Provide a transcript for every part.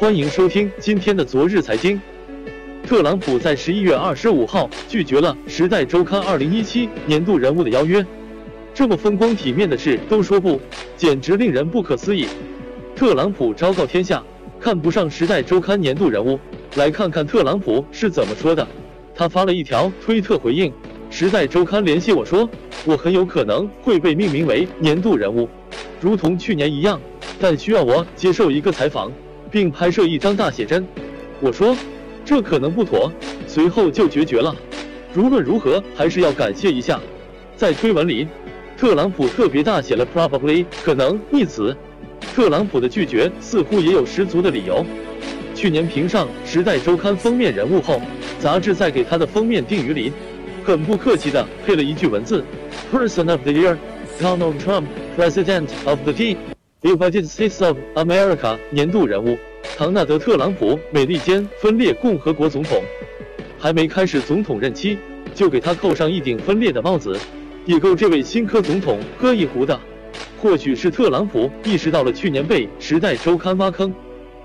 欢迎收听今天的昨日财经。特朗普在十一月二十五号拒绝了《时代周刊》二零一七年度人物的邀约，这么风光体面的事都说不，简直令人不可思议。特朗普昭告天下，看不上《时代周刊》年度人物。来看看特朗普是怎么说的。他发了一条推特回应，《时代周刊》联系我说，我很有可能会被命名为年度人物，如同去年一样，但需要我接受一个采访，并拍摄一张大写真。我说这可能不妥，随后就决绝了。无论如何，还是要感谢一下。在推文里，特朗普特别大写了 “probably” 可能一词。特朗普的拒绝似乎也有十足的理由。去年评上《时代周刊》封面人物后，杂志在给他的封面定语里，很不客气地配了一句文字：“Person of the Year, Donald Trump, President of the United States of America。”年度人物，唐纳德·特朗普，美利坚分裂共和国总统，还没开始总统任期，就给他扣上一顶分裂的帽子，也够这位新科总统喝一壶的。或许是特朗普意识到了去年被《时代周刊》挖坑。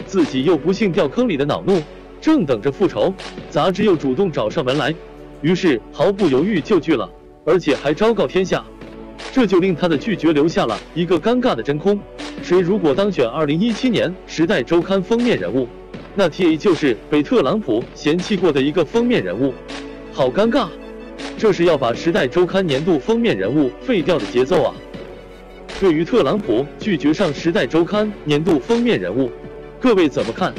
自己又不幸掉坑里的恼怒，正等着复仇，杂志又主动找上门来，于是毫不犹豫就拒了，而且还昭告天下，这就令他的拒绝留下了一个尴尬的真空。谁如果当选二零一七年《时代周刊》封面人物，那 TA 就是被特朗普嫌弃过的一个封面人物，好尴尬，这是要把《时代周刊》年度封面人物废掉的节奏啊！对于特朗普拒绝上《时代周刊》年度封面人物。各位怎么看？